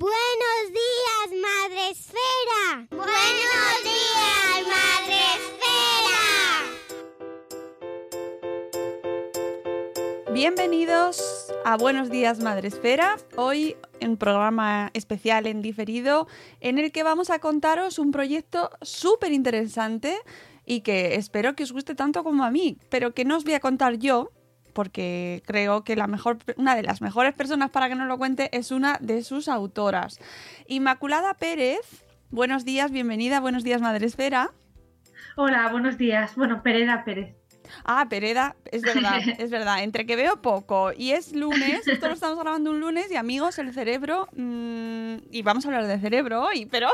Buenos días, Madre Esfera. Buenos días, Madre Esfera. Bienvenidos a Buenos Días Madre Esfera. Hoy un programa especial en diferido en el que vamos a contaros un proyecto súper interesante y que espero que os guste tanto como a mí, pero que no os voy a contar yo, porque creo que la mejor, una de las mejores personas para que nos lo cuente es una de sus autoras. Inmaculada Pérez, buenos días, bienvenida, buenos días Madre Esfera. Hola, buenos días. Bueno, Pereda Pérez. Ah, Pereda, es verdad, es verdad. Entre que veo poco y es lunes, esto lo estamos grabando un lunes y amigos, el cerebro, mmm, y vamos a hablar de cerebro hoy, pero...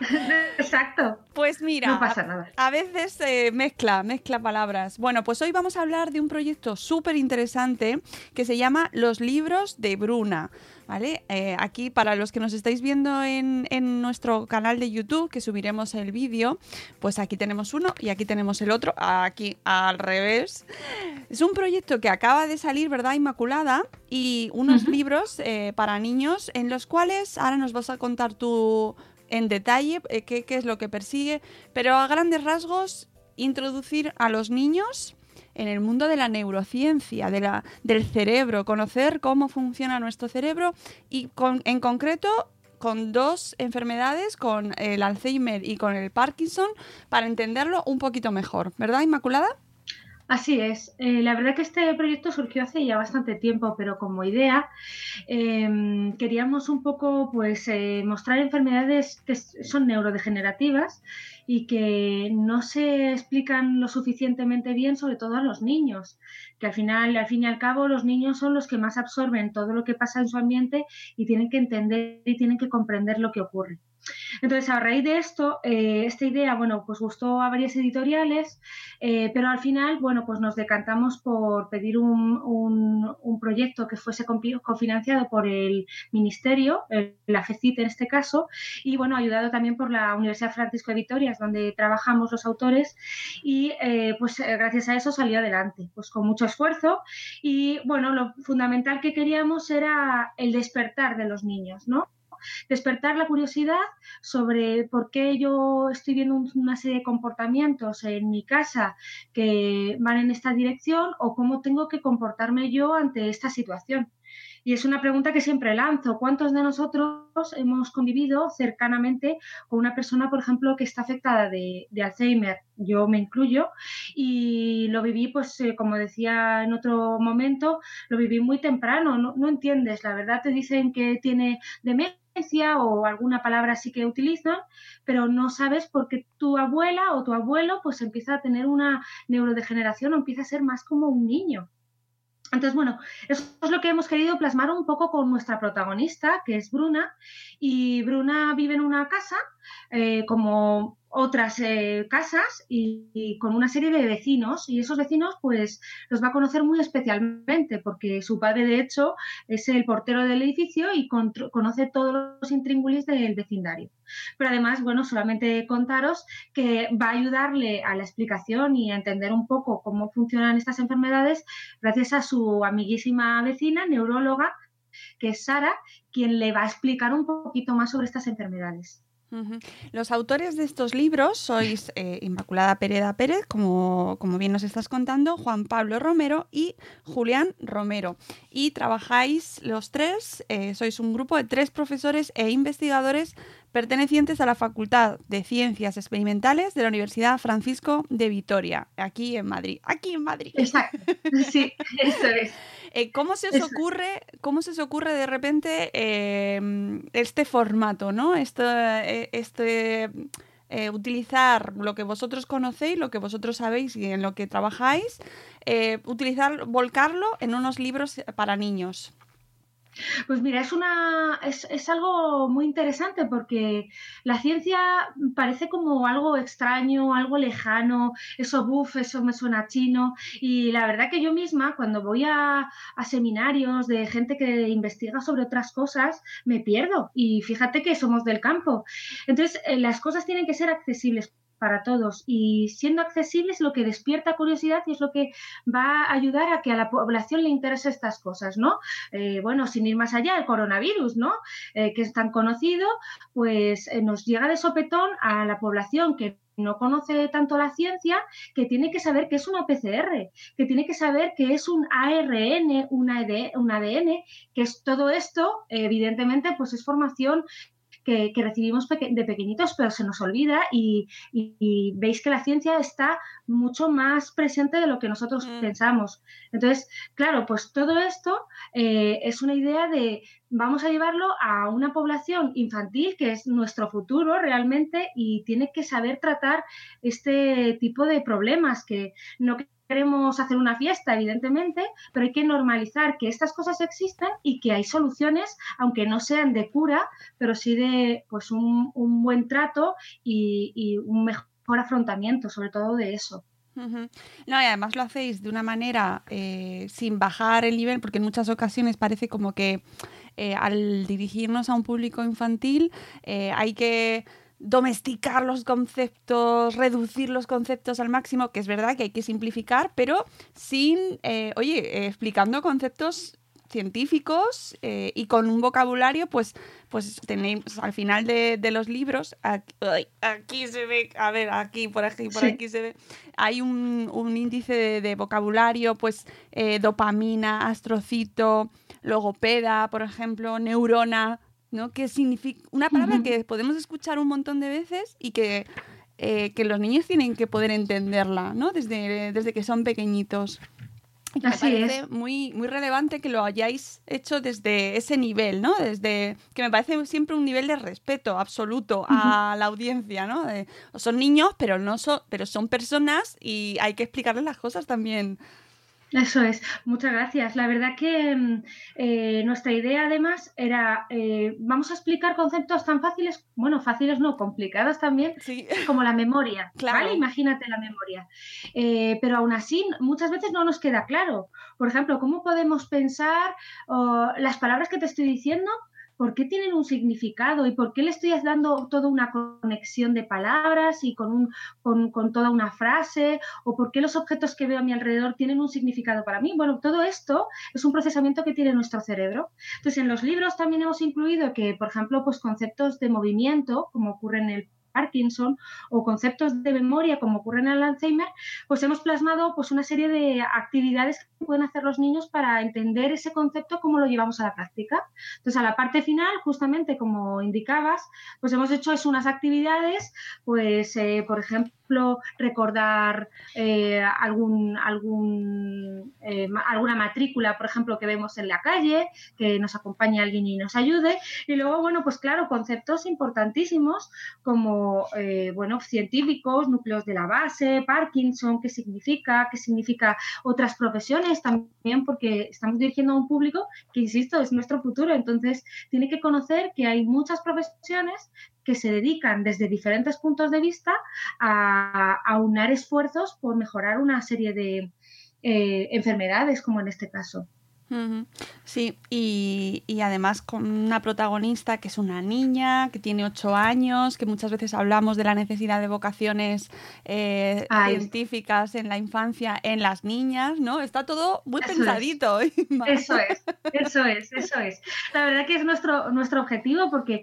Exacto. Pues mira, no pasa nada. A, a veces eh, mezcla, mezcla palabras. Bueno, pues hoy vamos a hablar de un proyecto súper interesante que se llama Los libros de Bruna. ¿Vale? Eh, aquí, para los que nos estáis viendo en, en, nuestro canal de YouTube, que subiremos el vídeo, pues aquí tenemos uno y aquí tenemos el otro, aquí al revés. Es un proyecto que acaba de salir, ¿verdad, Inmaculada? Y unos uh -huh. libros eh, para niños en los cuales ahora nos vas a contar tú en detalle eh, qué, qué es lo que persigue, pero a grandes rasgos, introducir a los niños en el mundo de la neurociencia, de la, del cerebro, conocer cómo funciona nuestro cerebro y con, en concreto con dos enfermedades, con el Alzheimer y con el Parkinson, para entenderlo un poquito mejor. ¿Verdad, Inmaculada? Así es. Eh, la verdad que este proyecto surgió hace ya bastante tiempo, pero como idea eh, queríamos un poco pues eh, mostrar enfermedades que son neurodegenerativas y que no se explican lo suficientemente bien, sobre todo a los niños, que al final, al fin y al cabo, los niños son los que más absorben todo lo que pasa en su ambiente y tienen que entender y tienen que comprender lo que ocurre. Entonces, a raíz de esto, eh, esta idea, bueno, pues gustó a varias editoriales, eh, pero al final, bueno, pues nos decantamos por pedir un, un, proyecto que fuese cofinanciado por el Ministerio, el, la FECIT en este caso, y bueno, ayudado también por la Universidad Francisco de Vitoria, donde trabajamos los autores, y eh, pues gracias a eso salió adelante, pues con mucho esfuerzo, y bueno, lo fundamental que queríamos era el despertar de los niños, ¿no? Despertar la curiosidad sobre por qué yo estoy viendo una serie de comportamientos en mi casa que van en esta dirección o cómo tengo que comportarme yo ante esta situación. Y es una pregunta que siempre lanzo. ¿Cuántos de nosotros hemos convivido cercanamente con una persona, por ejemplo, que está afectada de, de Alzheimer? Yo me incluyo y lo viví, pues, eh, como decía en otro momento, lo viví muy temprano. No, entiendes, la verdad te dicen que tiene demencia o alguna palabra así que utilizan, pero no sabes por qué tu abuela o tu abuelo pues empieza a tener una neurodegeneración o empieza a ser más como un niño. Entonces, bueno, eso es lo que hemos querido plasmar un poco con nuestra protagonista, que es Bruna. Y Bruna vive en una casa, eh, como otras eh, casas y, y, con una serie de vecinos y esos vecinos pues los va a conocer muy especialmente porque su padre de hecho es el portero del edificio y conoce todos los intríngulis del vecindario. Pero además, bueno, solamente contaros que va a ayudarle a la explicación y a entender un poco cómo funcionan estas enfermedades gracias a su amiguísima vecina, neuróloga, que es Sara, quien le va a explicar un poquito más sobre estas enfermedades. Los autores de estos libros sois eh, Inmaculada Pereda Pérez, como, como, bien nos estás contando, Juan Pablo Romero y Julián Romero. Y trabajáis los tres, eh, sois un grupo de tres profesores e investigadores pertenecientes a la Facultad de Ciencias Experimentales de la Universidad Francisco de Vitoria, aquí en Madrid. Aquí en Madrid. Exacto, sí, eso es. Eh, ¿Cómo se os ocurre, cómo se os ocurre de repente eh, este formato, ¿no? Este, este eh, utilizar lo que vosotros conocéis, lo que vosotros sabéis y en lo que trabajáis, utilizar, volcarlo en unos libros para niños. Pues mira, es, una, es, es, algo muy interesante porque la ciencia parece como algo extraño, algo lejano, eso buff, eso me suena chino. Y la verdad que yo misma, cuando voy a, a seminarios de gente que investiga sobre otras cosas, me pierdo. Y fíjate que somos del campo. Entonces, eh, las cosas tienen que ser accesibles para todos y siendo accesible es lo que despierta curiosidad y es lo que va a ayudar a que a la población le interese estas cosas, ¿no? Eh, bueno, sin ir más allá, el coronavirus, ¿no? Eh, que es tan conocido, pues eh, nos llega de sopetón a la población que no conoce tanto la ciencia, que tiene que saber que es una PCR, que tiene que saber que es un ARN, un ADN, que es todo esto, evidentemente, pues es formación que, recibimos de pequeñitos, pero se nos olvida y, veis que la ciencia está mucho más presente de lo que nosotros mm. pensamos. Entonces, claro, pues todo esto eh, es una idea de vamos a llevarlo a una población infantil que es nuestro futuro realmente y tiene que saber tratar este tipo de problemas que no queremos hacer una fiesta, evidentemente, pero hay que normalizar que estas cosas existen y que hay soluciones, aunque no sean de cura, pero sí de pues un, buen trato y, un mejor afrontamiento, sobre todo de eso. No, y además lo hacéis de una manera eh, sin bajar el nivel, porque en muchas ocasiones parece como que eh, al dirigirnos a un público infantil eh, hay que domesticar los conceptos, reducir los conceptos al máximo, que es verdad que hay que simplificar, pero sin, eh, oye, eh, explicando conceptos científicos eh, y con un vocabulario, pues, pues tenéis al final de, los libros, aquí, se ve, a ver, aquí, por aquí, por aquí se ve, hay un, índice de, vocabulario, pues dopamina, astrocito, logopeda, por ejemplo, neurona, ¿no? Que significa una palabra que podemos escuchar un montón de veces y que, eh, que los niños tienen que poder entenderla, ¿no? Desde, desde que son pequeñitos. me parece muy, muy relevante que lo hayáis hecho desde ese nivel, ¿no? Desde que me parece siempre un nivel de respeto absoluto a la audiencia, ¿no? son niños, pero no son, pero son personas y hay que explicarles las cosas también eso es, muchas gracias. La verdad que mm, eh, nuestra idea además era, eh, vamos a explicar conceptos tan fáciles, bueno, fáciles no, complicados también, como la memoria. Claro. Imagínate la memoria. Eh, pero aún así, muchas veces no nos queda claro. Por ejemplo, ¿cómo podemos pensar las palabras que te estoy diciendo? Por qué tienen un significado y por qué le estoy dando toda una conexión de palabras y con, con, toda una frase o por qué los objetos que veo a mi alrededor tienen un significado para mí. Bueno, todo esto es un procesamiento que tiene nuestro cerebro. Entonces, en los libros también hemos incluido que, por ejemplo, pues conceptos de movimiento, como ocurre en el Parkinson o conceptos de memoria como ocurre en el Alzheimer, pues hemos plasmado pues una serie de actividades que pueden hacer los niños para entender ese concepto, cómo lo llevamos a la práctica. Entonces, a la parte final, justamente como indicabas, pues hemos hecho es unas actividades, pues, eh, por ejemplo, recordar eh, algún, algún, eh, alguna matrícula, por ejemplo, que vemos en la calle, que nos acompañe alguien y nos ayude. Y luego, bueno, pues claro, conceptos importantísimos como, eh, bueno, científicos, núcleos de la base, Parkinson, qué significa, qué significa otras profesiones también, porque estamos dirigiendo a un público que, insisto, es nuestro futuro. Entonces, tiene que conocer que hay muchas profesiones que se dedican desde diferentes puntos de vista a, aunar esfuerzos por mejorar una serie de eh, enfermedades, como en este caso. Sí, y, y, además con una protagonista que es una niña, que tiene ocho años, que muchas veces hablamos de la necesidad de vocaciones eh, científicas en la infancia, en las niñas, ¿no? Está todo muy pensadito. Eso es, eso es, eso es. La verdad que es nuestro, nuestro objetivo porque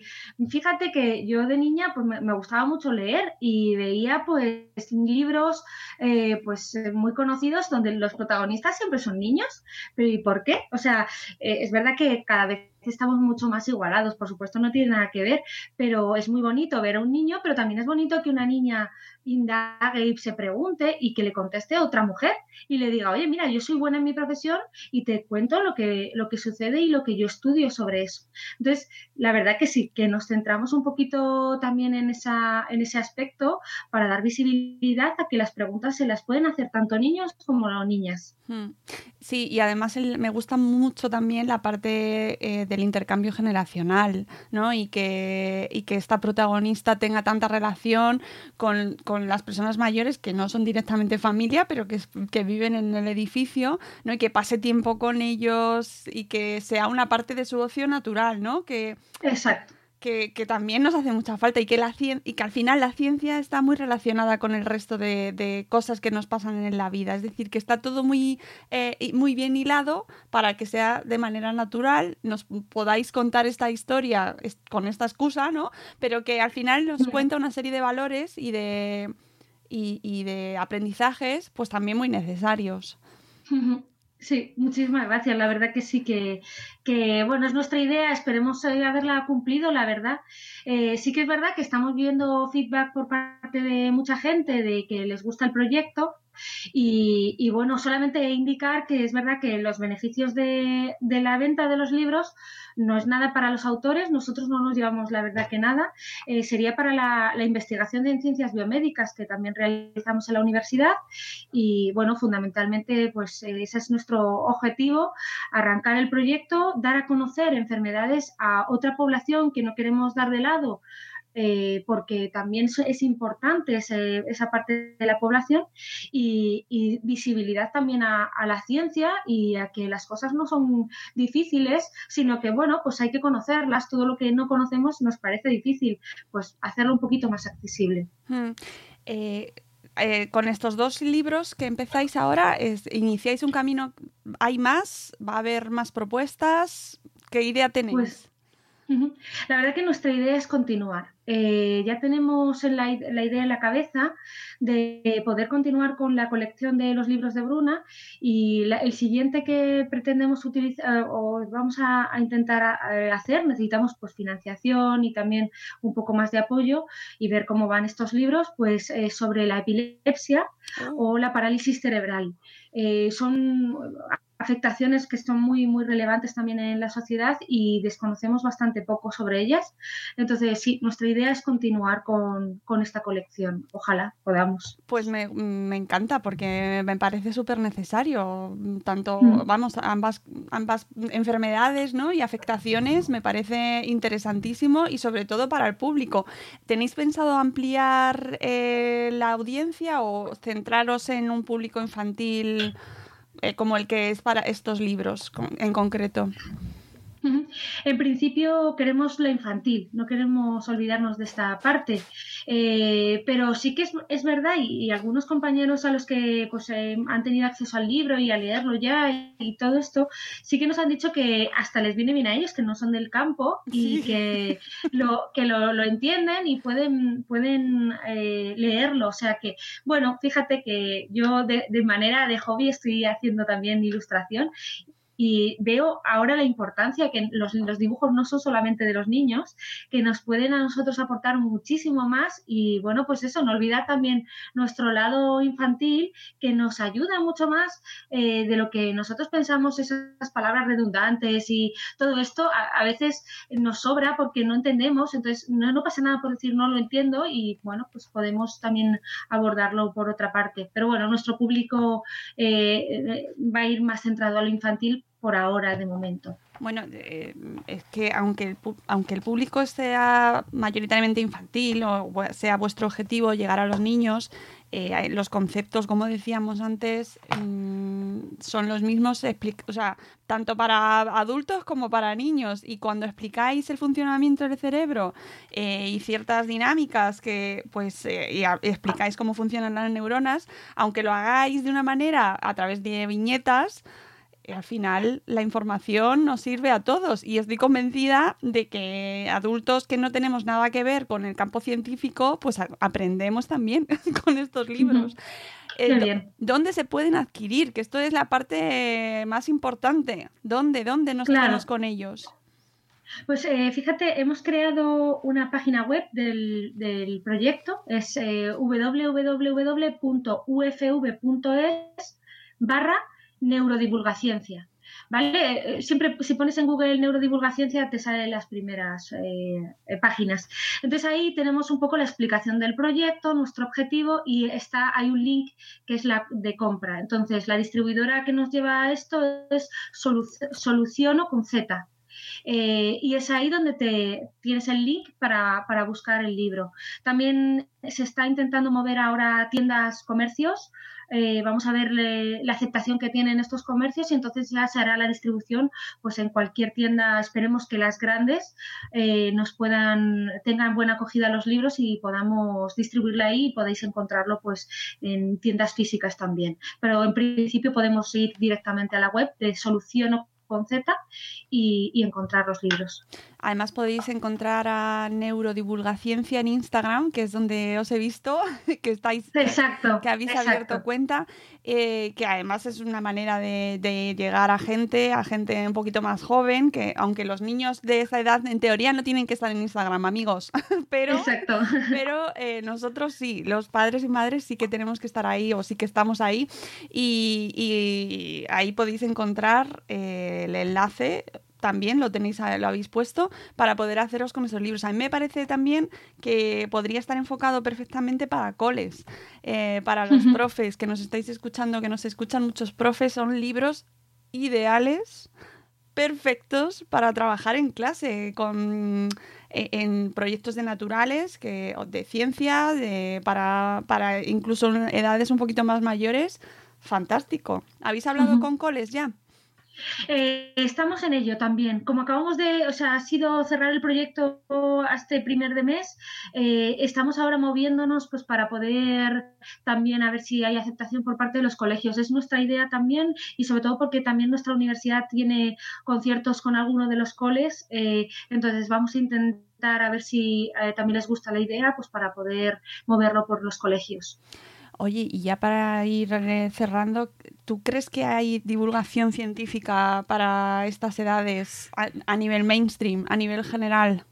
fíjate que yo de niña pues me, gustaba mucho leer y veía pues libros eh, pues muy conocidos donde los protagonistas siempre son niños, pero ¿y por qué? O sea, eh, es verdad que cada vez estamos mucho más igualados, por supuesto no tiene nada que ver, pero es muy bonito ver a un niño, pero también es bonito que una niña indague y se pregunte y que le conteste a otra mujer y le diga, oye, mira, yo soy buena en mi profesión y te cuento lo que, lo que sucede y lo que yo estudio sobre eso. Entonces, la verdad que sí, que nos centramos un poquito también en, esa, en ese aspecto para dar visibilidad a que las preguntas se las pueden hacer tanto niños como niñas. Hmm. Sí, y además me gusta mucho también la parte eh, del intercambio generacional, ¿no? Y que, y que esta protagonista tenga tanta relación con, las personas mayores que no son directamente familia, pero que, que viven en el edificio, ¿no? Y que pase tiempo con ellos y que sea una parte de su ocio natural, ¿no? Que, Exacto que, también nos hace mucha falta y que, la, y que al final la ciencia está muy relacionada con el resto de, cosas que nos pasan en la vida. Es decir, que está todo muy, eh, muy bien hilado para que sea de manera natural, nos podáis contar esta historia con esta excusa, ¿no? Pero que al final nos cuenta una serie de valores y de, y, y de aprendizajes pues también muy necesarios. Sí, muchísimas gracias. La verdad que sí que, que bueno, es nuestra idea. Esperemos haberla cumplido, la verdad. Eh, sí que es verdad que estamos viendo feedback por parte de mucha gente de que les gusta el proyecto. Y, bueno, solamente indicar que es verdad que los beneficios de, la venta de los libros no es nada para los autores, nosotros no nos llevamos la verdad que nada, eh, sería para la, investigación de ciencias biomédicas que también realizamos en la universidad y bueno, fundamentalmente pues ese es nuestro objetivo, arrancar el proyecto, dar a conocer enfermedades a otra población que no queremos dar de lado eh, porque también es importante esa parte de la población y, visibilidad también a, la ciencia y a que las cosas no son difíciles, sino que, bueno, pues hay que conocerlas, todo lo que no conocemos nos parece difícil, pues hacerlo un poquito más accesible. Hmm. Eh, eh, con estos dos libros que empezáis ahora, iniciáis un camino, ¿hay más? ¿Va a haber más propuestas? ¿Qué idea tenéis? Pues, la verdad que nuestra idea es continuar. Eh, ya tenemos la, idea en la cabeza de poder continuar con la colección de los libros de Bruna y el siguiente que pretendemos utilizar o vamos a, intentar eh, hacer, necesitamos pues financiación y también un poco más de apoyo y ver cómo van estos libros, pues eh, sobre la epilepsia oh. o la parálisis cerebral. son afectaciones que son muy, muy relevantes también en la sociedad y desconocemos bastante poco sobre ellas. Entonces, sí, nuestra idea es continuar con, esta colección. Ojalá podamos. Pues me, encanta porque me parece súper necesario. Tanto, mm. vamos, ambas, ambas enfermedades ¿no? y afectaciones me parece interesantísimo y sobre todo para el público. ¿Tenéis pensado ampliar eh, la audiencia o centraros en un público infantil? Eh, como el que es para estos libros en concreto? En principio queremos la infantil, no queremos olvidarnos de esta parte, eh, pero sí que es, verdad y, algunos compañeros a los que pues, eh, han tenido acceso al libro y a leerlo ya y, todo esto, sí que nos han dicho que hasta les viene bien a ellos, que no son del campo y que, lo, que lo, entienden y pueden, pueden eh, leerlo. O sea que, bueno, fíjate que yo de, de manera de hobby estoy haciendo también ilustración y veo ahora la importancia que los, los, dibujos no son solamente de los niños, que nos pueden a nosotros aportar muchísimo más y bueno, pues eso, no olvidar también nuestro lado infantil que nos ayuda mucho más eh, de lo que nosotros pensamos, esas palabras redundantes y todo esto a, veces nos sobra porque no entendemos, entonces no, no pasa nada por decir no lo entiendo y bueno, pues podemos también abordarlo por otra parte. Pero bueno, nuestro público eh, eh, va a ir más centrado a lo infantil por ahora de momento. Bueno, eh, es que aunque el, aunque el público sea mayoritariamente infantil o sea vuestro objetivo llegar a los niños, eh, los conceptos, como decíamos antes, mm, son los mismos, o sea, tanto para adultos como para niños. Y cuando explicáis el funcionamiento del cerebro eh, y ciertas dinámicas que, pues, explicáis cómo funcionan las neuronas, aunque lo hagáis de una manera a través de viñetas, al final la información nos sirve a todos y estoy convencida de que adultos que no tenemos nada que ver con el campo científico, pues aprendemos también con estos libros. Eh, ¿Dónde se pueden adquirir? Que esto es la parte más importante. ¿Dónde? ¿Dónde nos quedamos con ellos? Pues eh, fíjate, hemos creado una página web del, proyecto, es eh, www.ufv.es barra neurodivulgaciencia. ¿Vale? Eh, siempre si pones en Google neurodivulgaciencia te salen las primeras eh, eh, páginas. Entonces ahí tenemos un poco la explicación del proyecto, nuestro objetivo y está, hay un link que es la de compra. Entonces la distribuidora que nos lleva a esto es Soluciono con Z. y es ahí donde te tienes el link para, para, buscar el libro. También se está intentando mover ahora tiendas, comercios, eh, vamos a ver la aceptación que tienen estos comercios y entonces ya se hará la distribución pues en cualquier tienda. Esperemos que las grandes eh, nos puedan tengan buena acogida los libros y podamos distribuirla ahí y podéis encontrarlo pues en tiendas físicas también. Pero en principio podemos ir directamente a la web de Soluciono con Z y, encontrar los libros. Además podéis encontrar a Neurodivulgaciencia en Instagram, que es donde os he visto que estáis, exacto, que habéis abierto cuenta, eh, que además es una manera de, llegar a gente, a gente un poquito más joven, que aunque los niños de esa edad en teoría no tienen que estar en Instagram, amigos, pero, pero eh, nosotros sí, los padres y madres sí que tenemos que estar ahí o sí que estamos ahí y, ahí podéis encontrar eh, el enlace también lo tenéis, lo habéis puesto para poder haceros con esos libros. A mí me parece también que podría estar enfocado perfectamente para coles, eh, para los profes que nos estáis escuchando, que nos escuchan muchos profes, son libros ideales, perfectos para trabajar en clase, con e, en proyectos de naturales, que, de ciencia, de, para, para incluso edades un poquito más mayores. Fantástico. ¿Habéis hablado con coles ya? Eh, estamos en ello también. Como acabamos de, o sea, ha sido cerrar el proyecto este primer de mes, eh, estamos ahora moviéndonos pues para poder también a ver si hay aceptación por parte de los colegios. Es nuestra idea también y sobre todo porque también nuestra universidad tiene conciertos con alguno de los coles, eh, entonces vamos a intentar a ver si también les gusta la idea, pues para poder moverlo por los colegios. Oye, y ya para ir eh, cerrando, ¿tú crees que hay divulgación científica para estas edades a, nivel mainstream, a nivel general?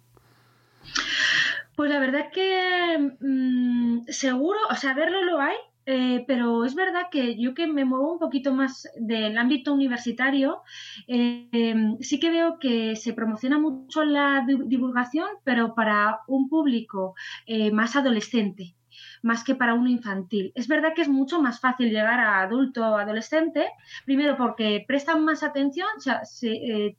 Pues la verdad que mm, seguro, o sea, verlo lo hay, eh, pero es verdad que yo que me muevo un poquito más del ámbito universitario, eh, em, sí que veo que se promociona mucho la divulgación, pero para un público más adolescente más que para uno infantil. Es verdad que es mucho más fácil llegar a adulto o adolescente, primero porque prestan más atención, eh,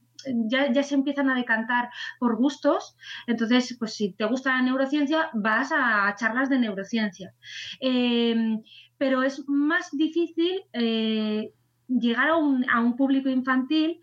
ya, ya, se empiezan a decantar por gustos. Entonces, pues si te gusta la neurociencia, vas a charlas de neurociencia. Em, pero es más difícil eh, llegar a un, a un, público infantil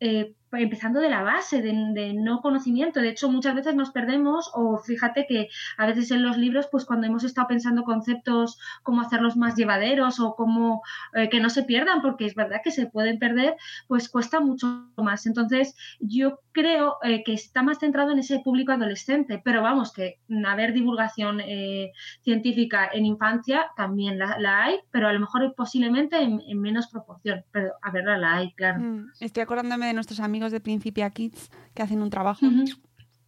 eh, empezando de la base, de, no conocimiento. De hecho, muchas veces nos perdemos o fíjate que a veces en los libros, pues cuando hemos estado pensando conceptos, cómo hacerlos más llevaderos o cómo eh, que no se pierdan, porque es verdad que se pueden perder, pues cuesta mucho más. Entonces, yo creo eh, que está más centrado en ese público adolescente, pero vamos, que haber divulgación eh, científica en infancia también la, hay, pero a lo mejor posiblemente en, menos proporción, pero a verla la hay, claro. Mm, estoy acordándome de nuestros amigos de Principia Kids que hacen un trabajo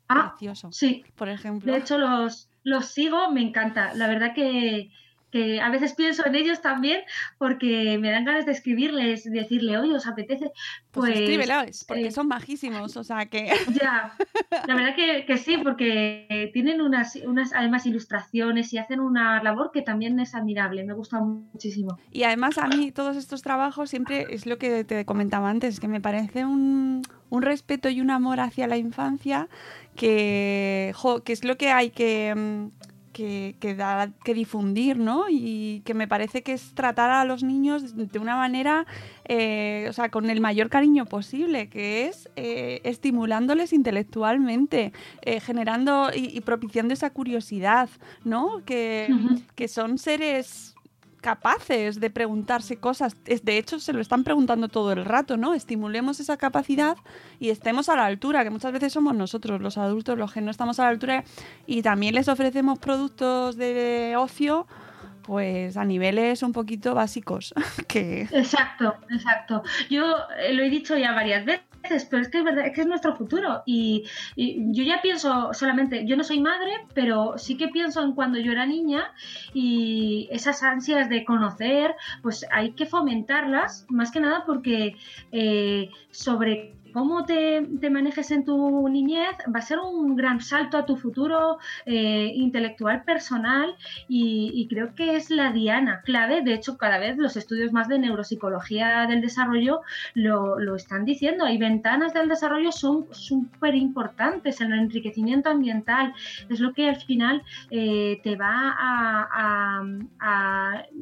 ah, precioso. Sí. Por ejemplo. De hecho, los, los sigo, me encanta. La verdad que, que a veces pienso en ellos también porque me dan ganas de escribirles, decirle, oye, ¿os apetece? Pues, pues escríbelos, porque eh, son majísimos, o sea que... Ya, la verdad que, sí, porque tienen unas, unas además ilustraciones y hacen una labor que también es admirable, me gusta muchísimo. Y además a mí todos estos trabajos siempre es lo que te comentaba antes, que me parece un, un respeto y un amor hacia la infancia que, que es lo que hay que mm, que, que da que difundir, ¿no? Y que me parece que es tratar a los niños de una manera, eh, o sea, con el mayor cariño posible, que es eh, estimulándoles intelectualmente, eh, generando y, y propiciando esa curiosidad, ¿no? Que, que son seres capaces de preguntarse cosas. De hecho, se lo están preguntando todo el rato, ¿no? Estimulemos esa capacidad y estemos a la altura, que muchas veces somos nosotros, los adultos, los que no estamos a la altura, y también les ofrecemos productos de ocio, pues a niveles un poquito básicos, que Exacto, exacto. Yo eh, lo he dicho ya varias veces, pero es que es verdad, es que es nuestro futuro. Y, y yo ya pienso solamente, yo no soy madre, pero sí que pienso en cuando yo era niña y esas ansias de conocer, pues hay que fomentarlas, más que nada porque eh, sobre cómo te, te manejes en tu niñez va a ser un gran salto a tu futuro eh, intelectual personal y, creo que es la diana clave. De hecho, cada vez los estudios más de neuropsicología del desarrollo lo, lo están diciendo. Hay ventanas del desarrollo son súper importantes. El enriquecimiento ambiental es lo que al final eh, te va a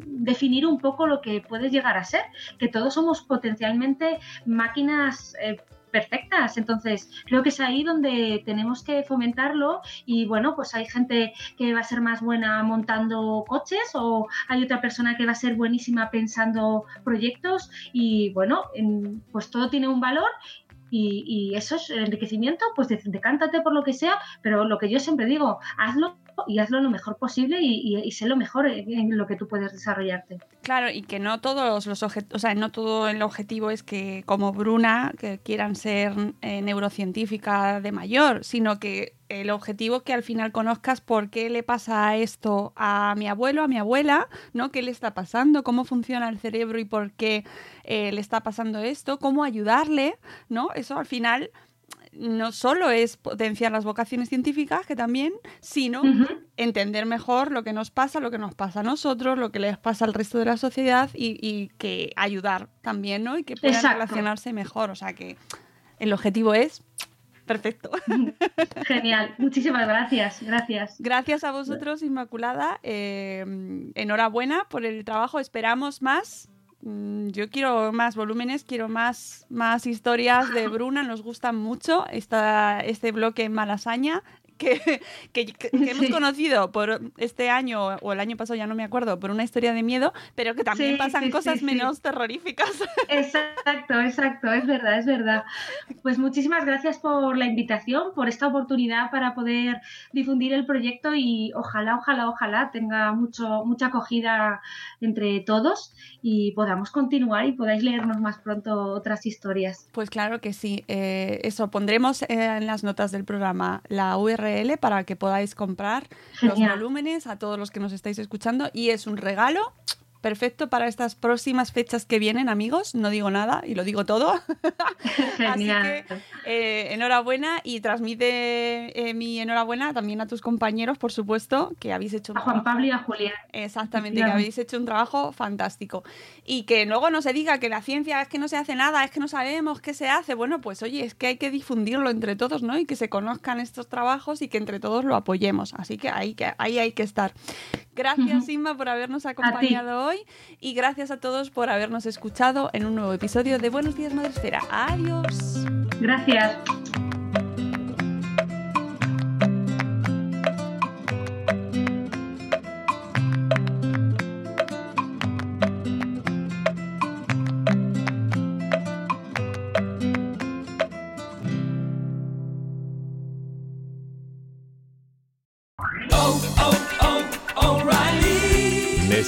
definir un poco lo que puedes llegar a ser. Que todos somos potencialmente máquinas. eh, perfectas, entonces creo que es ahí donde tenemos que fomentarlo y bueno, pues hay gente que va a ser más buena montando coches o hay otra persona que va a ser buenísima pensando proyectos y bueno, en- pues todo tiene un valor y, y eso es enriquecimiento, pues de- decántate por lo que sea, pero lo que yo siempre digo, hazlo y hazlo lo mejor posible y, sé lo mejor en, lo que tú puedes desarrollarte. Claro, y que no todos los o no todo el objetivo es que, como Bruna, quieran ser eh, neurocientífica de mayor, sino que el objetivo que al final conozcas por qué le pasa esto a mi abuelo, a mi abuela, ¿no? ¿Qué le está pasando? ¿Cómo funciona el cerebro y por qué eh, le está pasando esto? ¿Cómo ayudarle? ¿No? Eso al final no solo es potenciar las vocaciones científicas, que también, sino entender mejor lo que nos pasa, lo que nos pasa a nosotros, lo que les pasa al resto de la sociedad y, y que ayudar también, ¿no? Y que puedan Exacto. relacionarse mejor. O sea que el objetivo es perfecto. Genial, muchísimas gracias, gracias. Gracias a vosotros, Inmaculada. Eh, enhorabuena por el trabajo. Esperamos más. Mm, Yo quiero más volúmenes, quiero más, más historias de Bruna. Nos gustan mucho esta, este bloque en Malasaña. Que, que- que hemos conocido por este año o el año pasado, ya no me acuerdo, por una historia de miedo, pero que también Sí, pasan sí, cosas sí, sí. menos terroríficas. Exacto, exacto, es verdad, es verdad. Pues muchísimas gracias por la invitación, por esta oportunidad para poder difundir el proyecto y ojalá, ojalá, ojalá tenga mucho, mucha acogida entre todos y podamos continuar y podáis leernos más pronto otras historias. Pues claro que sí. Eh, eso, pondremos eh, en las notas del programa la URL para que podáis comprar los volúmenes a todos los que nos estáis escuchando y es un regalo perfecto para estas próximas fechas que vienen, amigos. No digo nada y lo digo todo. Genial. Así que eh, enhorabuena y transmite eh, mi enhorabuena también a tus compañeros, por supuesto, que habéis hecho un A Juan trabajo- Pablo y a Julián. Exactamente, que habéis hecho un trabajo fantástico. Y que luego no se diga que la ciencia es que no se hace nada, es que no sabemos qué se hace. Bueno, pues oye, es que hay que difundirlo entre todos, ¿no? Y que se conozcan estos trabajos y que entre todos lo apoyemos. Así que ahí, que, ahí hay que estar. Gracias. Inma, por habernos acompañado hoy. Y gracias a todos por habernos escuchado en un nuevo episodio de Buenos Días, Madresfera. Adiós. Gracias.